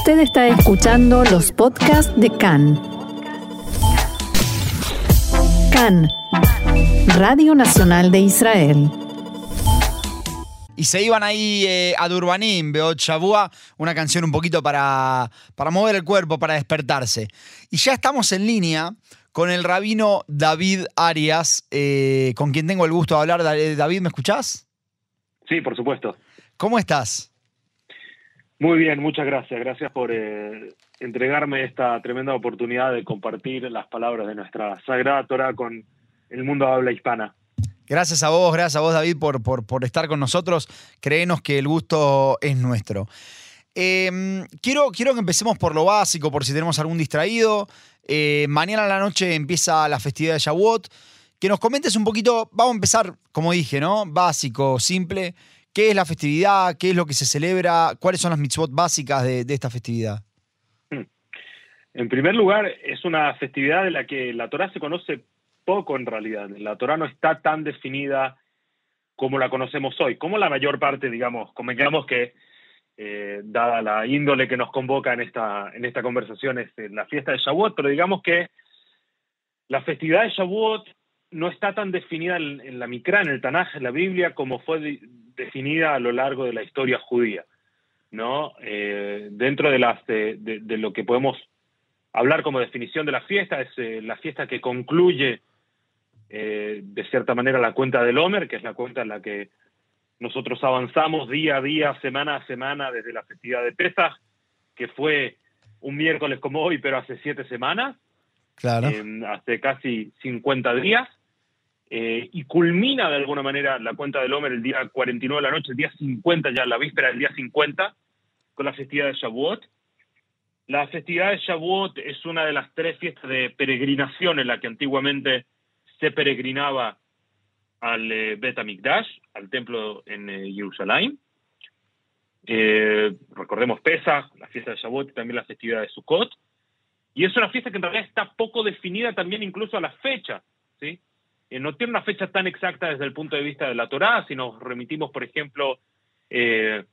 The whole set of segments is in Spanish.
Usted está escuchando los podcasts de CAN. CAN, Radio Nacional de Israel. Y se iban ahí eh, a Durbanim, Beot Shavua, una canción un poquito para, para mover el cuerpo, para despertarse. Y ya estamos en línea con el rabino David Arias, eh, con quien tengo el gusto de hablar. David, ¿me escuchás? Sí, por supuesto. ¿Cómo estás? Muy bien, muchas gracias. Gracias por eh, entregarme esta tremenda oportunidad de compartir las palabras de nuestra Sagrada Torah con el mundo habla hispana. Gracias a vos, gracias a vos David por, por, estar con nosotros. Créenos que el gusto es nuestro. Em, quiero, quiero que empecemos por lo básico, por si tenemos algún distraído. Eh, mañana a la noche empieza la festividad de Shavuot. Que nos comentes un poquito, vamos a empezar, como dije, ¿no? Básico, simple. ¿Qué es la festividad? ¿Qué es lo que se celebra? ¿Cuáles son las mitzvot básicas de, esta festividad? Hmm. En primer lugar, es una festividad de la que la Torah se conoce poco en realidad. La Torah no está tan definida como la conocemos hoy, como la mayor parte, digamos, convengamos que, eh, dada la índole que nos convoca en esta, en esta conversación, es eh, la fiesta de Shavuot, pero digamos que la festividad de Shavuot no está tan definida en, la Mikra, en el Tanaj, en la Biblia, como fue definida a lo largo de la historia judía. ¿no? Eh, dentro de, las, de, lo que podemos hablar como definición de la fiesta, es eh, la fiesta que concluye eh, de cierta manera la cuenta del Homer, que es la cuenta en la que nosotros avanzamos día a día, semana a semana, desde la festividad de Pesach, que fue un miércoles como hoy, pero hace siete semanas, claro. hace casi 50 días. Eh, y culmina de alguna manera la cuenta del Homer el día 49 de la noche, el día 50 ya, la víspera del día 50, con la festividad de Shavuot. La festividad de Shavuot es una de las tres fiestas de peregrinación en la que antiguamente se peregrinaba al eh, Bet HaMikdash, al templo en eh, Jerusalén. recordemos Pesach, la fiesta de Shavuot y también la festividad de Sukkot. Y es una fiesta que en realidad está poco definida también incluso a la fecha, ¿sí? Eh, no tiene una fecha tan exacta desde el punto de vista de la Torá, si nos remitimos, por ejemplo, eh,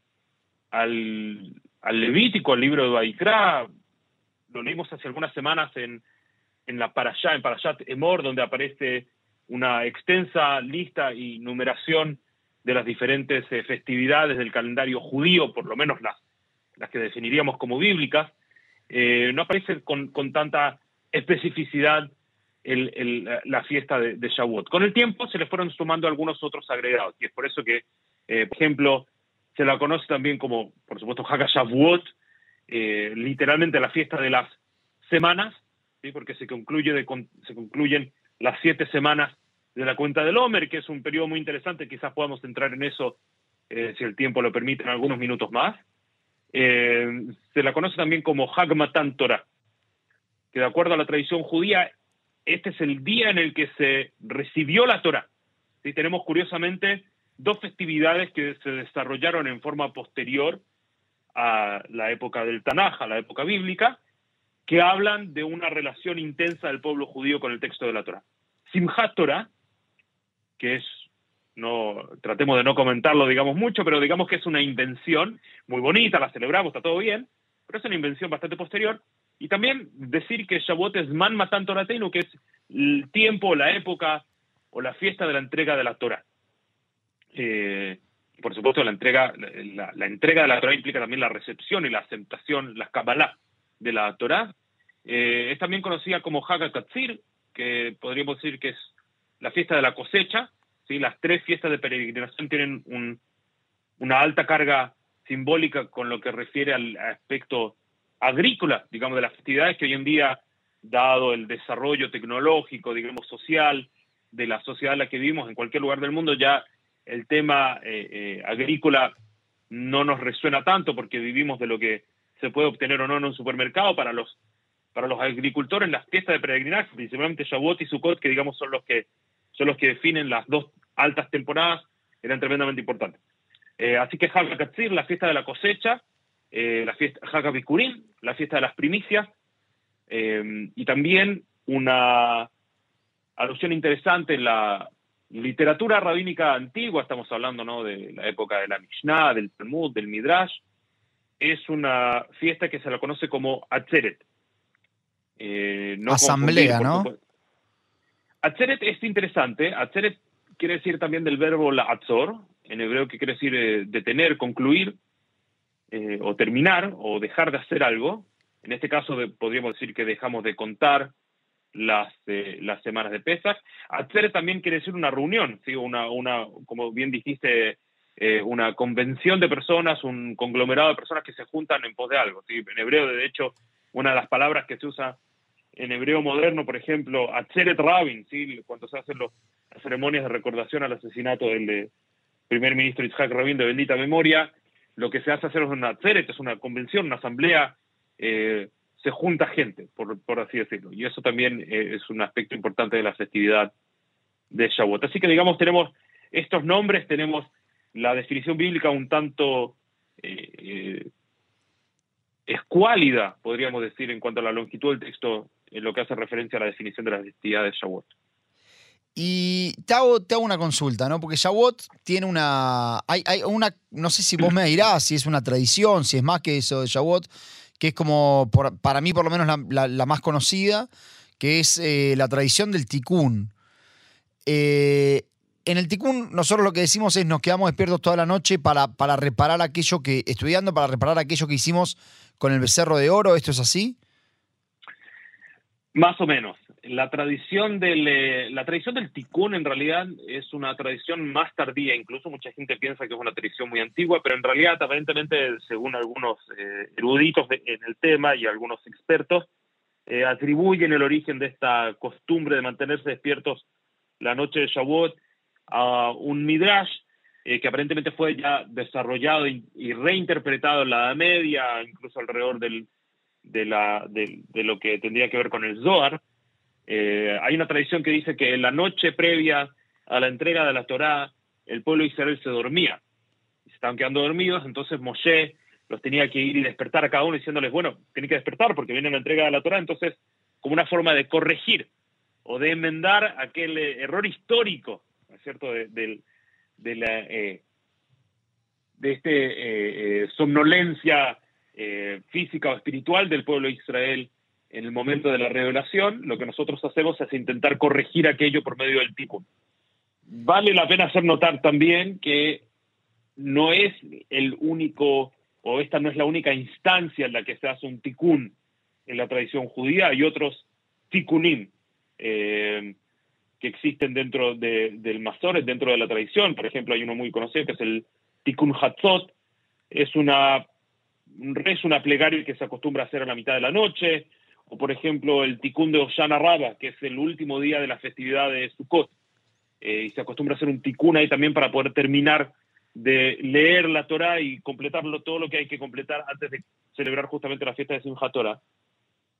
al, Levítico, al libro de Baikra, lo leímos hace algunas semanas en, en la Parashá, en Parashat Emor, donde aparece una extensa lista y numeración de las diferentes eh, festividades del calendario judío, por lo menos las, las que definiríamos como bíblicas, no aparece con, con tanta especificidad la fiesta de, de, Shavuot. Con el tiempo se le fueron sumando algunos otros agregados, y es por eso que, eh, por ejemplo, se la conoce también como, por supuesto, Haga Shavuot, eh, literalmente la fiesta de las semanas, ¿sí? porque se, concluye de, se concluyen las siete semanas de la cuenta del Homer, que es un periodo muy interesante, quizás podamos entrar en eso eh, si el tiempo lo permite en algunos minutos más. se la conoce también como Hag Matan Torah, que de acuerdo a la tradición judía este es el día en el que se recibió la Torah. ¿Sí? Tenemos curiosamente dos festividades que se desarrollaron en forma posterior a la época del Tanaj, a la época bíblica, que hablan de una relación intensa del pueblo judío con el texto de la Torah. Simchat Torah, que es, no, tratemos de no comentarlo, digamos mucho, pero digamos que es una invención muy bonita, la celebramos, está todo bien, pero es una invención bastante posterior, y también decir que Shavuot es Man Matan Torateinu, que es el tiempo, la época o la fiesta de la entrega de la Torah. Eh, por supuesto, la entrega, la, entrega de la Torah implica también la recepción y la aceptación, la Kabbalah de la Torah. Eh, es también conocida como Hagakatzir, que podríamos decir que es la fiesta de la cosecha. ¿sí? Las tres fiestas de peregrinación tienen un, una alta carga simbólica con lo que refiere al aspecto agrícola, digamos, de las festividades que hoy en día, dado el desarrollo tecnológico, digamos, social, de la sociedad en la que vivimos en cualquier lugar del mundo, ya el tema eh, eh, agrícola no nos resuena tanto porque vivimos de lo que se puede obtener o no en un supermercado para los para los agricultores las fiestas de peregrinaje, principalmente Shavuot y Sukkot, que digamos son los que son los que definen las dos altas temporadas, eran tremendamente importantes. Eh, así que Katzir, la fiesta de la cosecha, eh, la fiesta Hakabikurim, la fiesta de las primicias, eh, y también una alusión interesante en la literatura rabínica antigua, estamos hablando ¿no? de la época de la Mishnah, del Talmud, del Midrash, es una fiesta que se la conoce como Atzeret. Eh, Asamblea, ¿no? Atzeret es interesante. Atzeret quiere decir también del verbo la'atzor, en hebreo que quiere decir eh, detener, concluir, eh, o terminar, o dejar de hacer algo. En este caso podríamos decir que dejamos de contar las, las semanas de Pesach. Atzeret también quiere decir una reunión, ¿sí? una, una, como bien dijiste, una convención de personas, un conglomerado de personas que se juntan en pos de algo. ¿sí? En hebreo, de hecho, una de las palabras que se usa en hebreo moderno, por ejemplo, Atzeret Rabin, ¿sí? cuando se hacen las ceremonias de recordación al asesinato del primer ministro Isaac Rabin de bendita memoria, lo que se hace hacer es una Atzeret, es una convención, una asamblea, eh, se junta gente, por, por, así decirlo. Y eso también eh, es un aspecto importante de la festividad de Shavuot. Así que, digamos, tenemos estos nombres, tenemos la definición bíblica un tanto eh, escuálida, podríamos decir, en cuanto a la longitud del texto en lo que hace referencia a la definición de las festividades de Shavuot. Y te hago, te hago, una consulta, ¿no? Porque Shavuot tiene una, hay, hay, una. No sé si vos me dirás si es una tradición, si es más que eso de Shavuot, que es como, para mí por lo menos la, más conocida, que es eh, la tradición del tikkun. Eh, en el tikkun, nosotros lo que decimos es nos quedamos despiertos toda la noche para, para reparar aquello que, estudiando, para reparar aquello que hicimos con el becerro de oro. ¿Esto es así? Más o menos. La tradición del, eh, la tradición del tikkun en realidad es una tradición más tardía, incluso mucha gente piensa que es una tradición muy antigua, pero en realidad aparentemente, según algunos eh, eruditos en el tema y algunos expertos, eh, atribuyen el origen de esta costumbre de mantenerse despiertos la noche de Shavuot a un midrash que aparentemente fue ya desarrollado y, y, reinterpretado en la Edad Media, incluso alrededor del de, la, de, lo que tendría que ver con el Zohar. Eh, hay una tradición que dice que en la noche previa a la entrega de la Torá, el pueblo de Israel se dormía. Se estaban quedando dormidos, entonces Moshe los tenía que ir y despertar a cada uno diciéndoles, bueno, tienen que despertar porque viene la entrega de la Torá, entonces como una forma de corregir o de enmendar aquel eh, error histórico, ¿no es cierto?, de, de, la, eh, de este somnolencia física o espiritual del pueblo de Israel en el momento de la revelación, lo que nosotros hacemos es intentar corregir aquello por medio del tipo. Vale la pena hacer notar también que no es el único, o esta no es la única instancia en la que se hace un tikkun en la tradición judía, hay otros tikkunim eh, que existen dentro del Masoret, dentro de la tradición. Por ejemplo, hay uno muy conocido que es el tikkun Hatzot, es una es una plegaria que se acostumbra a hacer a la mitad de la noche, o por ejemplo el tikkun de Oshana Raba, que es el último día de la festividad de Sukkot, eh, y se acostumbra a hacer un tikkun ahí también para poder terminar de leer la Torah y completarlo todo lo que hay que completar antes de celebrar justamente la fiesta de Simchat Torah.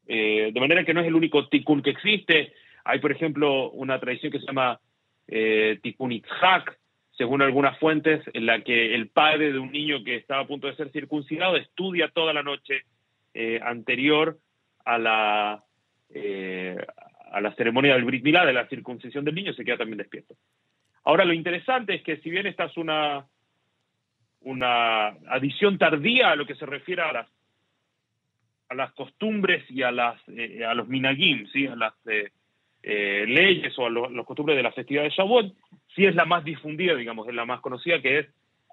Eh, de manera que no es el único tikkun que existe. Hay, por ejemplo, una tradición que se llama eh, tikkun Itzhak, según algunas fuentes, en la que el padre de un niño que estaba a punto de ser circuncidado estudia toda la noche eh, anterior a la, eh, a la ceremonia del Brit Milá, de la circuncisión del niño, se queda también despierto. Ahora, lo interesante es que si bien esta es una, una adición tardía a lo que se refiere a las, a las costumbres y a, las, eh, a los minagim, ¿sí? a las leyes o a los, los costumbres de la festividad de Shavuot, sí es la más difundida, digamos, es la más conocida, que es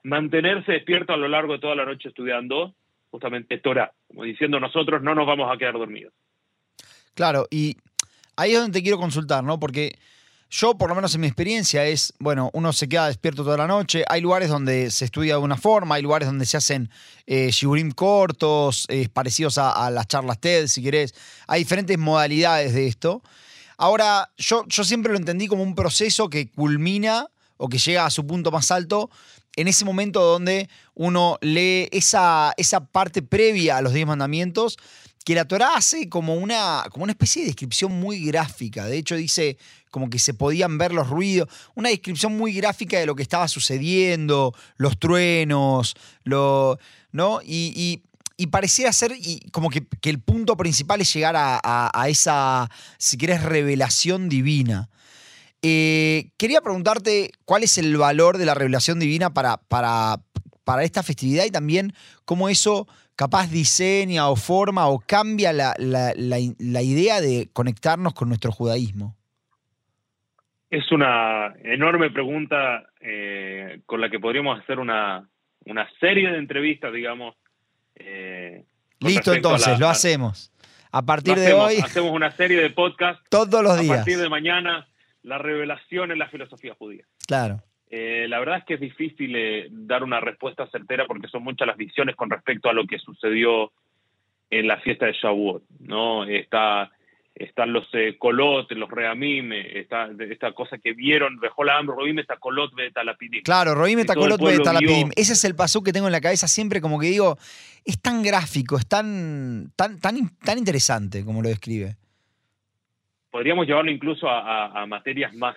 mantenerse despierto a lo largo de toda la noche estudiando justamente Torah, como diciendo nosotros no nos vamos a quedar dormidos. Claro, y ahí es donde te quiero consultar, ¿no? Porque yo, por lo menos en mi experiencia, es, bueno, uno se queda despierto toda la noche, hay lugares donde se estudia de una forma, hay lugares donde se hacen eh, cortos, eh, parecidos a, a, las charlas TED, si querés, hay diferentes modalidades de esto. Ahora, yo, yo siempre lo entendí como un proceso que culmina o que llega a su punto más alto en ese momento donde uno lee esa, esa parte previa a los diez mandamientos que la Torah hace como una, como una especie de descripción muy gráfica. De hecho, dice como que se podían ver los ruidos, una descripción muy gráfica de lo que estaba sucediendo, los truenos, lo, ¿no? y y parecía ser y como que, el punto principal es llegar a, esa, si querés, revelación divina. Eh, quería preguntarte cuál es el valor de la revelación divina para, para, para esta festividad y también cómo eso capaz diseña o forma o cambia la, idea de conectarnos con nuestro judaísmo? Es una enorme pregunta eh, con la que podríamos hacer una, serie de entrevistas, digamos. Eh, Listo, entonces, lo hacemos. A partir de hoy. Hacemos una serie de podcasts. Todos los días. A partir de mañana, la revelación en la filosofía judía. Claro. Eh, la verdad es que es difícil eh, dar una respuesta certera porque son muchas las visiones con respecto a lo que sucedió en la fiesta de Shavuot, ¿no? Está, están los eh, colot, los reamim, está, esta cosa que vieron, Bejolam, Roim, está colot, betalapidim. Claro, Roim, está colot, betalapidim. Ese es el paso que tengo en la cabeza siempre, como que digo, es tan gráfico, es tan, tan, tan, tan interesante como lo describe. Podríamos llevarlo incluso a, materias más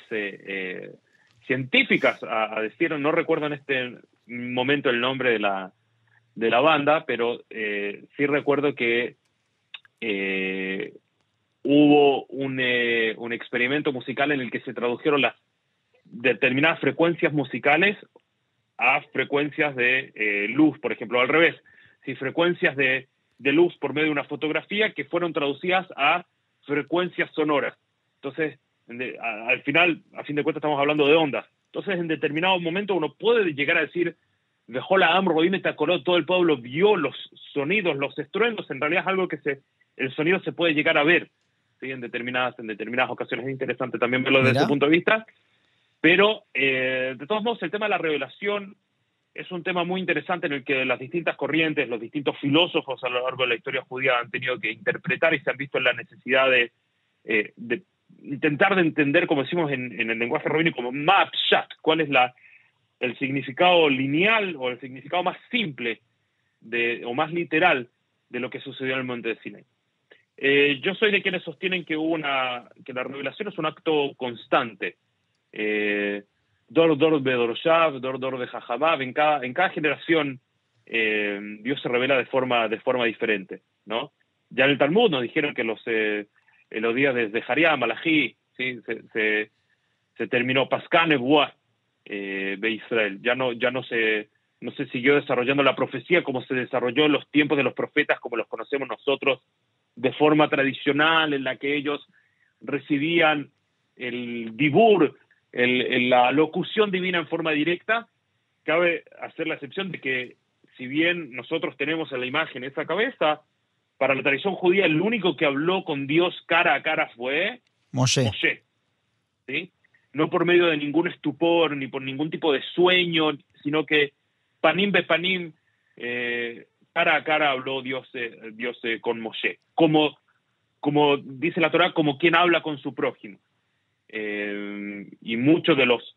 científicas a, decir, no recuerdo en este momento el nombre de la, de la banda, pero eh, sí recuerdo que eh, hubo un, eh, un, experimento musical en el que se tradujeron las determinadas frecuencias musicales a frecuencias de luz, por ejemplo, al revés, si frecuencias de, de luz por medio de una fotografía que fueron traducidas a frecuencias sonoras. Entonces, al final, a fin de cuentas, estamos hablando de ondas. Entonces, en determinado momento uno puede llegar a decir, dejó la Amro y me tacoló, todo el pueblo vio los sonidos, los estruendos, en realidad es algo que se, el sonido se puede llegar a ver ¿sí? en, determinadas, en determinadas ocasiones. Es interesante también verlo desde ese punto de vista. Pero, eh, de todos modos, el tema de la revelación es un tema muy interesante en el que las distintas corrientes, los distintos filósofos a lo largo de la historia judía han tenido que interpretar y se han visto en la necesidad de, eh, de intentar de entender, como decimos en, el lenguaje rabínico, como map chat, cuál es la, el significado lineal o el significado más simple de, o más literal de lo que sucedió en el monte de Sinai. Eh, yo soy de quienes sostienen que, una, que la revelación es un acto constante. Eh, dor de Dorshav, Dor Dor de Jajamab, en cada, en cada generación eh, Dios se revela de forma, de forma diferente. ¿no? Ya en el Talmud nos dijeron que los, en los días de Zaharia, Malají, ¿sí? se, se, terminó Pascal eh, de Israel. Ya no, ya no se, no se siguió desarrollando la profecía como se desarrolló en los tiempos de los profetas, como los conocemos nosotros, de forma tradicional, en la que ellos recibían el dibur, el, la locución divina en forma directa. Cabe hacer la excepción de que, si bien nosotros tenemos en la imagen esa cabeza, para la tradición judía el único que habló con Dios cara a cara fue Moshe. ¿sí? No por medio de ningún estupor ni por ningún tipo de sueño, sino que panim be panim, eh, cara a cara habló Dios, eh, Dios eh, con Moshe. Como, como dice la Torah, como quien habla con su prójimo. Y muchos de los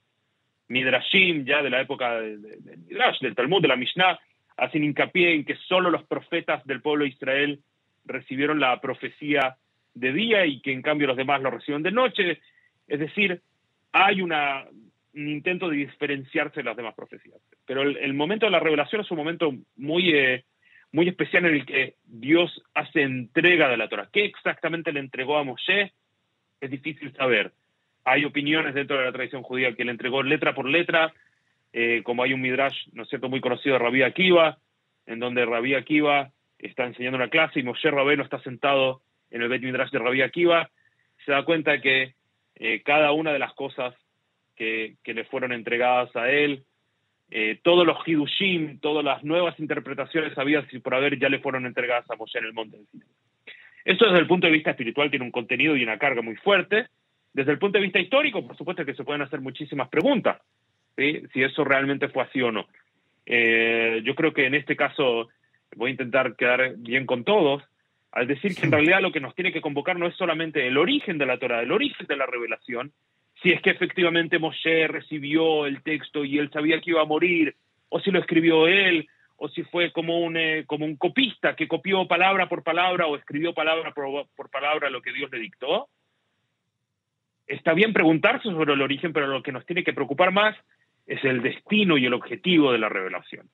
Midrashim, ya de la época del del Talmud, de la Mishnah, hacen hincapié en que solo los profetas del pueblo de Israel recibieron la profecía de día y que en cambio los demás lo reciben de noche. Es decir, hay una, un intento de diferenciarse de las demás profecías. Pero el, momento de la revelación es un momento muy, eh, muy especial en el que Dios hace entrega de la Torah. ¿Qué exactamente le entregó a Moshe? Es difícil saber. Hay opiniones dentro de la tradición judía que le entregó letra por letra, eh, como hay un midrash, ¿no es cierto?, muy conocido de Rabí Akiva, en donde Rabí Akiva está enseñando una clase y Moshe Rabeno está sentado en el Bet Midrash de Rabbi Akiva, se da cuenta que eh, cada una de las cosas que, le fueron entregadas a él, eh, todos los Hidushim, todas las nuevas interpretaciones habidas y por haber ya le fueron entregadas a Moshe en el monte del. Esto desde el punto de vista espiritual tiene un contenido y una carga muy fuerte. Desde el punto de vista histórico, por supuesto que se pueden hacer muchísimas preguntas, si eso realmente fue así o no. Eh, yo creo que en este caso voy a intentar quedar bien con todos, al decir que en realidad lo que nos tiene que convocar no es solamente el origen de la Torah, el origen de la revelación, si es que efectivamente Moshe recibió el texto y él sabía que iba a morir, o si lo escribió él, o si fue como un, eh, como un copista que copió palabra por palabra o escribió palabra por, por palabra lo que Dios le dictó. Está bien preguntarse sobre el origen, pero lo que nos tiene que preocupar más es el destino y el objetivo de la revelación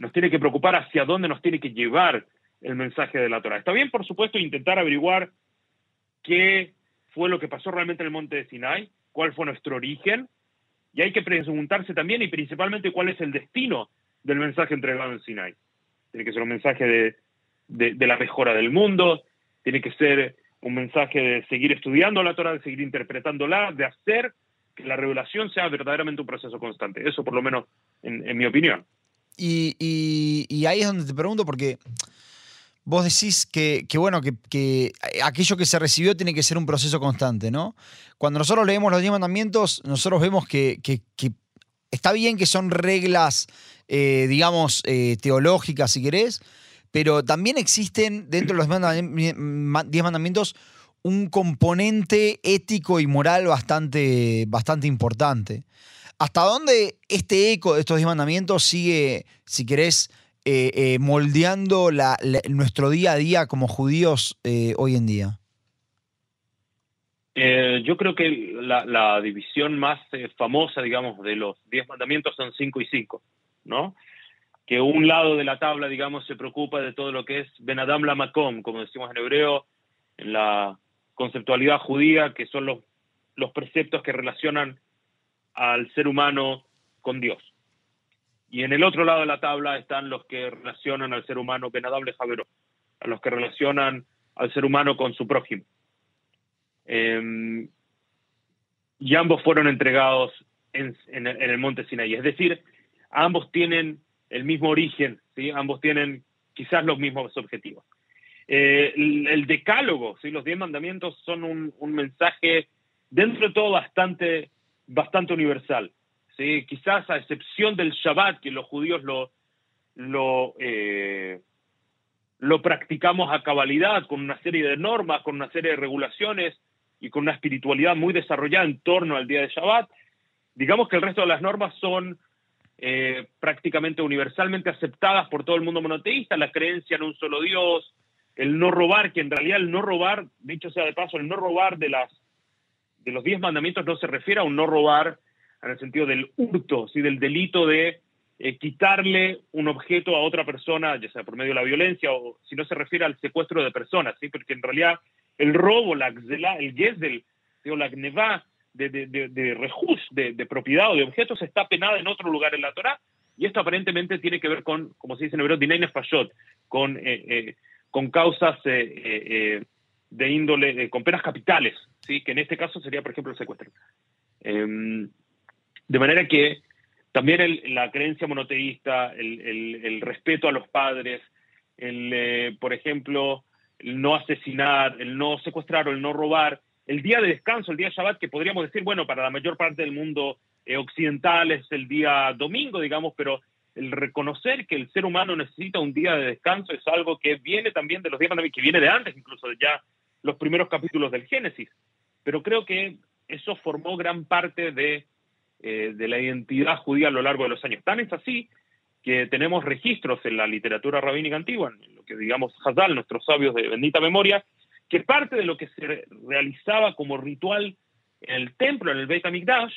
nos tiene que preocupar hacia dónde nos tiene que llevar el mensaje de la Torah. Está bien, por supuesto, intentar averiguar qué fue lo que pasó realmente en el monte de Sinai, cuál fue nuestro origen, Y hay que preguntarse también y principalmente cuál es el destino del mensaje entregado en Sinai. Tiene que ser un mensaje de, de la mejora del mundo, tiene que ser un mensaje de seguir estudiando la Torah, de seguir interpretándola, de hacer que la revelación sea verdaderamente un proceso constante. Eso por lo menos en, mi opinión. Y, ahí es donde te pregunto, porque vos decís que, bueno, que, aquello que se recibió tiene que ser un proceso constante, ¿no? Cuando nosotros leemos los diez mandamientos, nosotros vemos que, está bien que son reglas, eh, digamos, eh, teológicas, si querés, pero también existen dentro de los diez mandamientos un componente ético y moral bastante, bastante importante. ¿Hasta dónde este eco de estos diez mandamientos sigue, si querés, eh, eh, moldeando nuestro día a día como judíos eh, hoy en día? yo creo que la, división más famosa, digamos, de los diez mandamientos son cinco y cinco, ¿no? Que un lado de la tabla, digamos, se preocupa de todo lo que es Ben Adam la Makom, como decimos en hebreo, en la conceptualidad judía, que son los, los preceptos que relacionan al ser humano con Dios. Y en el otro lado de la tabla están los que relacionan al ser humano benadable Javero, a los que relacionan al ser humano con su prójimo. Em, y ambos fueron entregados en, el, monte Sinaí. Es decir, ambos tienen el mismo origen, ¿sí? ambos tienen quizás los mismos objetivos. Eh, el, decálogo, ¿sí? los diez mandamientos son un, mensaje dentro de todo bastante, bastante universal. ¿sí? Quizás a excepción del Shabbat, que los judíos lo, lo, eh, lo practicamos a cabalidad, con una serie de normas, con una serie de regulaciones y con una espiritualidad muy desarrollada en torno al día de Shabbat, digamos que el resto de las normas son eh, prácticamente universalmente aceptadas por todo el mundo monoteísta, la creencia en un solo Dios, el no robar, que en realidad el no robar, dicho sea de paso, el no robar de las de los diez mandamientos no se refiere a un no robar en el sentido del hurto, ¿sí? del delito de eh, quitarle un objeto a otra persona, ya sea por medio de la violencia o si no se refiere al secuestro de personas, ¿sí? porque en realidad el robo, la el gesdel, o la gneva de, de, de, propiedad o de objetos está penada en otro lugar en la Torah y esto aparentemente tiene que ver con, como se dice en hebreo, dinaines fashot, con eh, eh, con causas eh, de índole, con penas capitales, ¿sí? que en este caso sería, por ejemplo, el secuestro. Em, de manera que también la creencia monoteísta, el, respeto a los padres, el, por ejemplo, el no asesinar, el no secuestrar o el no robar, el día de descanso, el día Shabbat, que podríamos decir, bueno, para la mayor parte del mundo occidental es el día domingo, digamos, pero el reconocer que el ser humano necesita un día de descanso es algo que viene también de los días que viene de antes, incluso de ya los primeros capítulos del Génesis. Pero creo que eso formó gran parte de, eh, de la identidad judía a lo largo de los años. Tan es así que tenemos registros en la literatura rabínica antigua, en lo que digamos Hazal, nuestros sabios de bendita memoria, que parte de lo que se realizaba como ritual en el templo, en el Beit HaMikdash,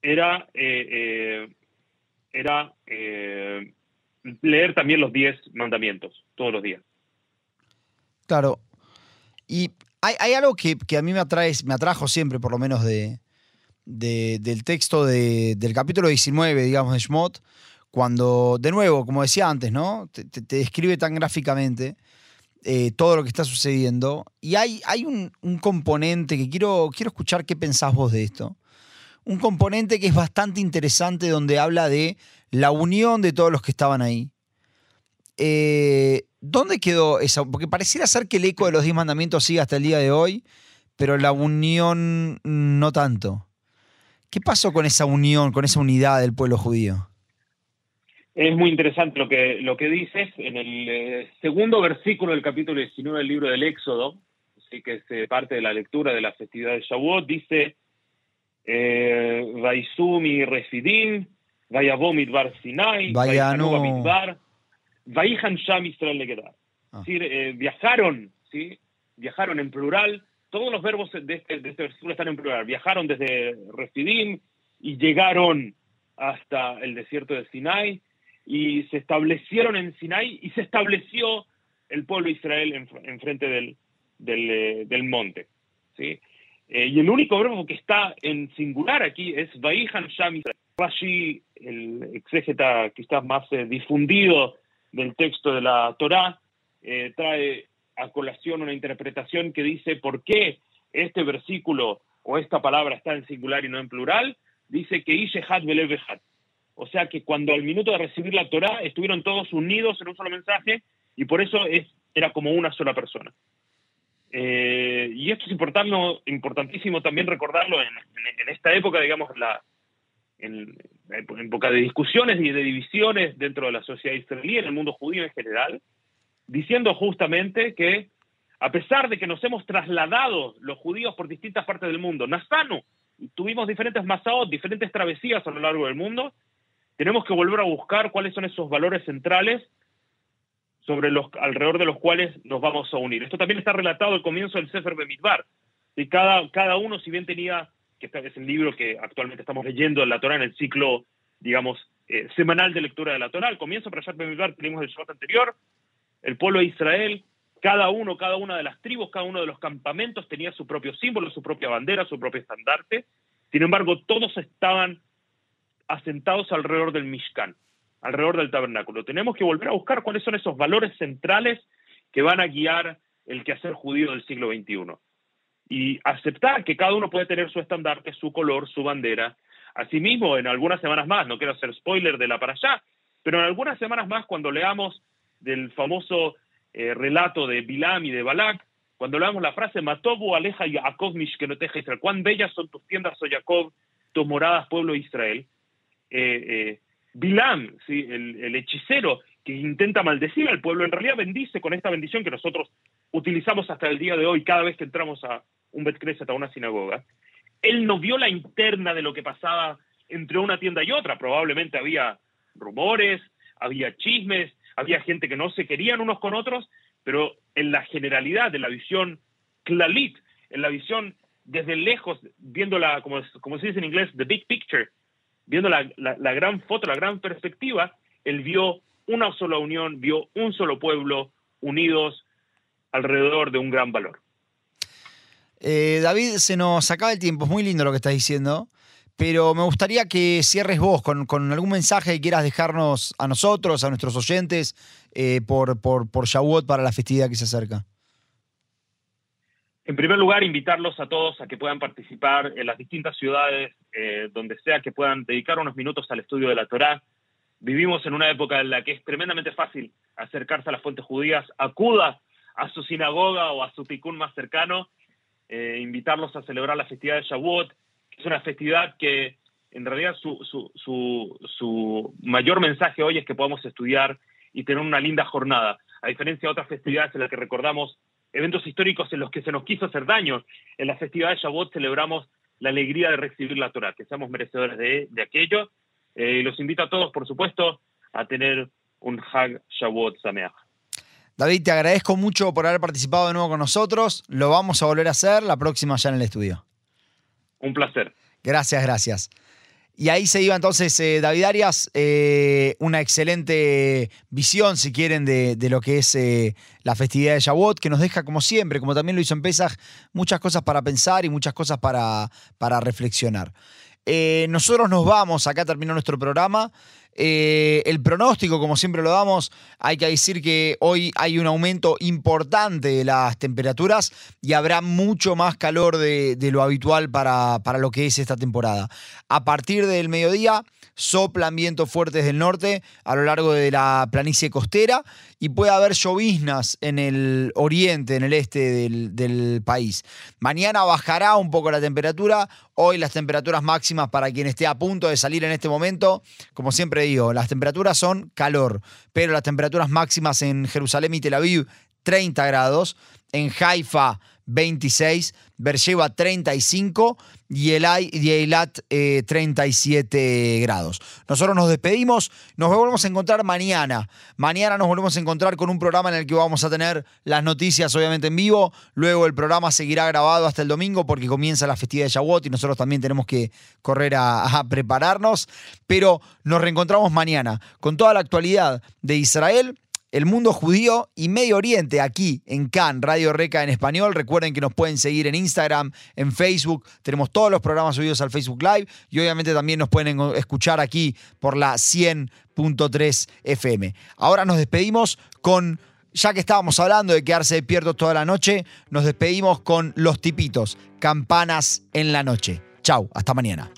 era eh, eh, era eh, leer también los diez mandamientos todos los días. Claro. Y hay, algo que, a mí me, atrae, me atrajo siempre, por lo menos, de, del texto del capítulo 19, digamos, de Shmot, cuando, de nuevo, como decía antes, ¿no? Te, describe tan gráficamente eh, todo lo que está sucediendo. Y hay, hay un, componente que quiero, quiero escuchar qué pensás vos de esto un componente que es bastante interesante donde habla de la unión de todos los que estaban ahí. Eh, ¿Dónde quedó esa? Porque pareciera ser que el eco de los diez mandamientos sigue hasta el día de hoy, pero la unión no tanto. ¿Qué pasó con esa unión, con esa unidad del pueblo judío? Es muy interesante lo que, lo que dices. En el eh, segundo versículo del capítulo 19 del libro del Éxodo, así que es eh, parte de la lectura de la festividad de Shavuot, dice Vaisumi Refidim, Vayavo Midbar Sinai, Vayanu Midbar, Vaihan Sham Israel Legedar. Es decir, eh, viajaron, ¿sí? Viajaron en plural. Todos los verbos de este, de este versículo están en plural. Viajaron desde Refidim y llegaron hasta el desierto de Sinai y se establecieron en Sinai y se estableció el pueblo de Israel en, frente del, del, eh, del monte. ¿sí? Eh, y el único verbo que está en singular aquí es Vaihan Sham Rashi, el exégeta quizás más eh, difundido del texto de la Torá, eh, trae a colación una interpretación que dice por qué este versículo o esta palabra está en singular y no en plural, dice que Ishehat Belebejat. O sea que cuando al minuto de recibir la Torá estuvieron todos unidos en un solo mensaje y por eso es, era como una sola persona. Eh, y esto es importantísimo también recordarlo en, esta época, digamos, la, en, época de discusiones y de divisiones dentro de la sociedad israelí, en el mundo judío en general, diciendo justamente que a pesar de que nos hemos trasladado los judíos por distintas partes del mundo, Nazano, tuvimos diferentes masaot, diferentes travesías a lo largo del mundo, tenemos que volver a buscar cuáles son esos valores centrales sobre los, alrededor de los cuales nos vamos a unir. Esto también está relatado al comienzo del Sefer Bemidbar. Y cada, cada uno, si bien tenía, que es el libro que actualmente estamos leyendo en la Torah, en el ciclo, digamos, eh, semanal de lectura de la Torah, al comienzo, para Bemidbar, tenemos el Shabbat anterior, el pueblo de Israel, cada uno, cada una de las tribus, cada uno de los campamentos tenía su propio símbolo, su propia bandera, su propio estandarte. Sin embargo, todos estaban asentados alrededor del Mishkan alrededor del tabernáculo. Tenemos que volver a buscar cuáles son esos valores centrales que van a guiar el quehacer judío del siglo XXI. Y aceptar que cada uno puede tener su estandarte, su color, su bandera. Asimismo, en algunas semanas más, no quiero hacer spoiler de la para allá, pero en algunas semanas más, cuando leamos del famoso eh, relato de Bilam y de Balak, cuando leamos la frase Matobu aleja Yaakov mishkenoteja Israel, cuán bellas son tus tiendas, oh Jacob, tus moradas, pueblo de Israel. Eh, eh, ¿sí? el, hechicero que intenta maldecir al pueblo, en realidad bendice con esta bendición que nosotros utilizamos hasta el día de hoy cada vez que entramos a un Bet a una sinagoga. Él no vio la interna de lo que pasaba entre una tienda y otra. Probablemente había rumores, había chismes, había gente que no se querían unos con otros, pero en la generalidad de la visión clalit, en la visión desde lejos, viéndola, como, como se dice en inglés, the big picture, viendo la, gran foto, la gran perspectiva, él vio una sola unión, vio un solo pueblo unidos alrededor de un gran valor. Eh, David, se nos acaba el tiempo, es muy lindo lo que estás diciendo, pero me gustaría que cierres vos con, algún mensaje que quieras dejarnos a nosotros, a nuestros oyentes, eh, por, por, por para la festividad que se acerca. En primer lugar, invitarlos a todos a que puedan participar en las distintas ciudades, eh, donde sea que puedan dedicar unos minutos al estudio de la Torá. Vivimos en una época en la que es tremendamente fácil acercarse a las fuentes judías. Acuda a su sinagoga o a su ticún más cercano. Eh, invitarlos a celebrar la festividad de Shavuot, que es una festividad que en realidad su, su, mayor mensaje hoy es que podamos estudiar y tener una linda jornada. A diferencia de otras festividades en las que recordamos eventos históricos en los que se nos quiso hacer daño. En la festividad de Shavuot celebramos la alegría de recibir la Torah, que seamos merecedores de, aquello. Eh, y los invito a todos, por supuesto, a tener un Hag Shavuot Sameach. David, te agradezco mucho por haber participado de nuevo con nosotros. Lo vamos a volver a hacer la próxima ya en el estudio. Un placer. Gracias, gracias. Y ahí se iba entonces eh, David Arias, eh, una excelente visión, si quieren, de, lo que es eh, la festividad de Shavuot, que nos deja, como siempre, como también lo hizo en Pesach, muchas cosas para pensar y muchas cosas para, para reflexionar. nosotros nos vamos, acá terminó nuestro programa. Eh, el pronóstico, como siempre lo damos, hay que decir que hoy hay un aumento importante de las temperaturas y habrá mucho más calor de, lo habitual para, para lo que es esta temporada. A partir del mediodía soplan vientos fuertes del norte a lo largo de la planicie costera y puede haber lloviznas en el oriente, en el este del, país. Mañana bajará un poco la temperatura, hoy las temperaturas máximas para quien esté a punto de salir en este momento, como siempre digo, las temperaturas son calor, pero las temperaturas máximas en Jerusalén y Tel Aviv 30 grados, en Haifa 26, Bersheba 35 y Eilat 37 grados. Nosotros nos despedimos, nos volvemos a encontrar mañana. Mañana nos volvemos a encontrar con un programa en el que vamos a tener las noticias obviamente en vivo, luego el programa seguirá grabado hasta el domingo porque comienza la festividad de Shavuot y nosotros también tenemos que correr a prepararnos, pero nos reencontramos mañana con toda la actualidad de Israel el mundo judío y Medio Oriente aquí en CAN, Radio Reca en español. Recuerden que nos pueden seguir en Instagram, en Facebook. Tenemos todos los programas subidos al Facebook Live y obviamente también nos pueden escuchar aquí por la 100.3 FM. Ahora nos despedimos con ya que estábamos hablando de quedarse despiertos toda la noche, nos despedimos con los tipitos, campanas en la noche. Chau, hasta mañana.